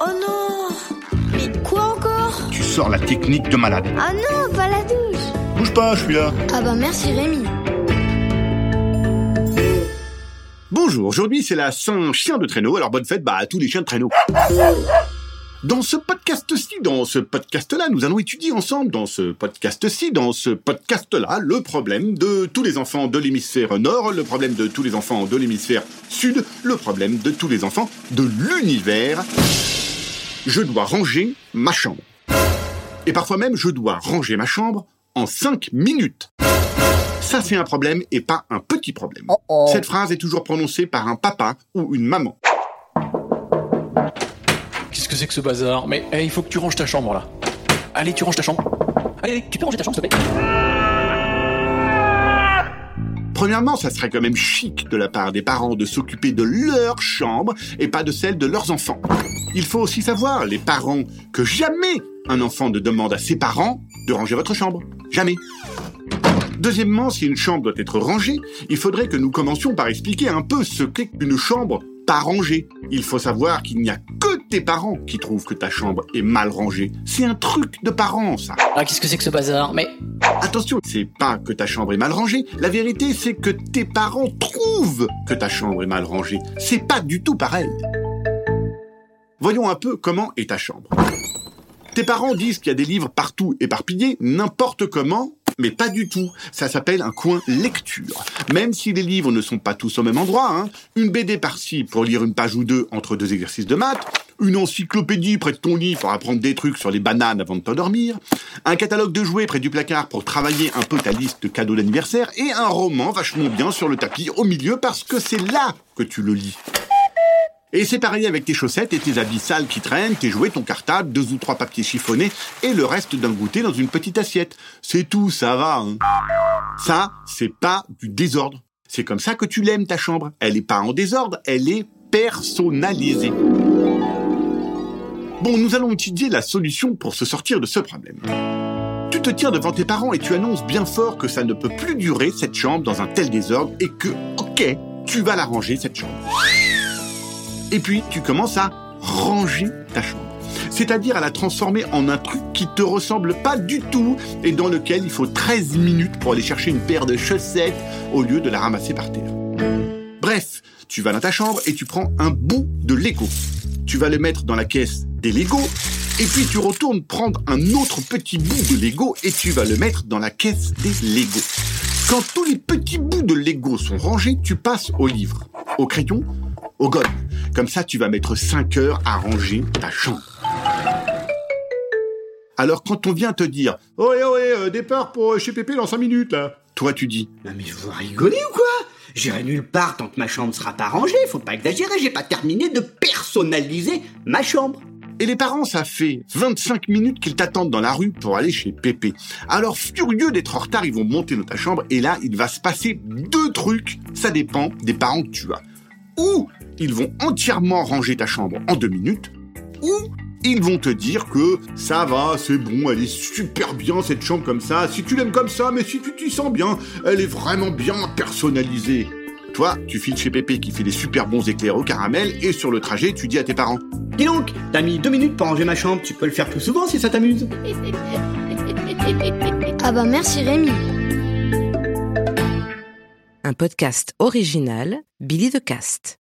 Oh non Mais quoi encore? Tu sors la technique de malade. Ah non, pas la douche Bouge pas, je suis là. Ah bah merci Rémi Bonjour, aujourd'hui c'est la Saint-Chien de traîneau, alors bonne fête bah, à tous les chiens de traîneau. Dans ce podcast-ci, dans ce podcast-là, nous allons étudier ensemble, dans ce podcast-ci, dans ce podcast-là, le problème de tous les enfants de l'hémisphère nord, le problème de tous les enfants de l'hémisphère sud, le problème de tous les enfants de l'univers. Je dois ranger ma chambre. Et parfois même, je dois ranger ma chambre en 5 minutes. Ça, c'est un problème et pas un petit problème. Cette phrase est toujours prononcée par un papa ou une maman. Qu'est-ce que c'est que ce bazar Mais eh, il faut que tu ranges ta chambre là. Allez, tu ranges ta chambre. Allez, allez, tu peux ranger ta chambre s'il te plaît Premièrement, ça serait quand même chic de la part des parents de s'occuper de leur chambre et pas de celle de leurs enfants. Il faut aussi savoir, les parents, que jamais un enfant ne demande à ses parents de ranger votre chambre. Jamais. Deuxièmement, si une chambre doit être rangée, il faudrait que nous commencions par expliquer un peu ce qu'est une chambre pas rangée. Il faut savoir qu'il n'y a que tes parents qui trouvent que ta chambre est mal rangée. C'est un truc de parents, ça. Ah, qu'est-ce que c'est que ce bazar? Mais Attention, c'est pas que ta chambre est mal rangée. La vérité, c'est que tes parents trouvent que ta chambre est mal rangée. C'est pas du tout pareil. Voyons un peu comment est ta chambre. Tes parents disent qu'il y a des livres partout éparpillés, n'importe comment, mais pas du tout. Ça s'appelle un coin lecture. Même si les livres ne sont pas tous au même endroit, hein. une BD par-ci pour lire une page ou deux entre deux exercices de maths, une encyclopédie près de ton lit pour apprendre des trucs sur les bananes avant de t'endormir, un catalogue de jouets près du placard pour travailler un peu ta liste de cadeaux d'anniversaire, et un roman vachement bien sur le tapis au milieu parce que c'est là que tu le lis. Et c'est pareil avec tes chaussettes et tes habits sales qui traînent, tes jouets, ton cartable, deux ou trois papiers chiffonnés et le reste d'un goûter dans une petite assiette. C'est tout, ça va. Hein. Ça, c'est pas du désordre. C'est comme ça que tu l'aimes ta chambre. Elle est pas en désordre, elle est personnalisée. Bon, nous allons étudier la solution pour se sortir de ce problème. Tu te tiens devant tes parents et tu annonces bien fort que ça ne peut plus durer cette chambre dans un tel désordre et que, ok, tu vas la ranger cette chambre. Et puis, tu commences à ranger ta chambre. C'est-à-dire à la transformer en un truc qui te ressemble pas du tout et dans lequel il faut 13 minutes pour aller chercher une paire de chaussettes au lieu de la ramasser par terre. Bref, tu vas dans ta chambre et tu prends un bout de Lego. Tu vas le mettre dans la caisse des Lego et puis tu retournes prendre un autre petit bout de Lego et tu vas le mettre dans la caisse des Lego. Quand tous les petits bouts de Lego sont rangés, tu passes au livre, au crayon, au gomme. Comme ça, tu vas mettre 5 heures à ranger ta chambre. Alors quand on vient te dire « Oh, oh, euh, départ pour chez Pépé dans 5 minutes, là !» Toi, tu dis Non mais vous rigolez ou quoi? J'irai nulle part tant que ma chambre sera pas rangée, faut pas exagérer, j'ai pas terminé de personnaliser ma chambre. Et les parents, ça fait 25 minutes qu'ils t'attendent dans la rue pour aller chez Pépé. Alors, furieux d'être en retard, ils vont monter dans ta chambre et là, il va se passer deux trucs. Ça dépend des parents que tu as. Ou ils vont entièrement ranger ta chambre en deux minutes, ou ils vont te dire que ça va, c'est bon, elle est super bien cette chambre comme ça, si tu l'aimes comme ça, mais si tu t'y sens bien, elle est vraiment bien personnalisée. Toi, tu files chez Pépé qui fait des super bons éclairs au caramel et sur le trajet, tu dis à tes parents Dis donc, t'as mis deux minutes pour ranger ma chambre, tu peux le faire plus souvent si ça t'amuse. Ah bah merci Rémi Un podcast original, Billy the Cast.